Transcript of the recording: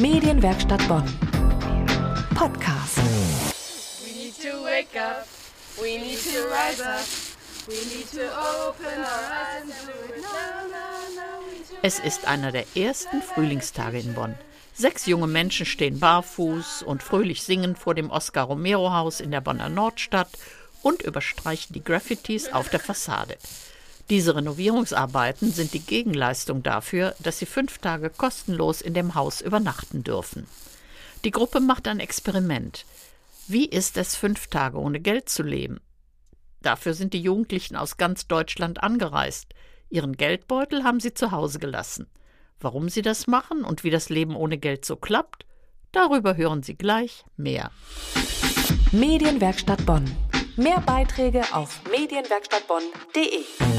Medienwerkstatt Bonn. Podcast. We need to wake up. We need to rise up. We need to open our eyes and do it now, now, now. Es ist einer der ersten Frühlingstage in Bonn. Sechs junge Menschen stehen barfuß und fröhlich singend vor dem Oscar Romero Haus in der Bonner Nordstadt und überstreichen die Graffitis auf der Fassade. Diese Renovierungsarbeiten sind die Gegenleistung dafür, dass sie fünf Tage kostenlos in dem Haus übernachten dürfen. Die Gruppe macht ein Experiment. Wie ist es, fünf Tage ohne Geld zu leben? Dafür sind die Jugendlichen aus ganz Deutschland angereist. Ihren Geldbeutel haben sie zu Hause gelassen. Warum sie das machen und wie das Leben ohne Geld so klappt, darüber hören Sie gleich mehr. Medienwerkstatt Bonn. Mehr Beiträge auf medienwerkstattbonn.de.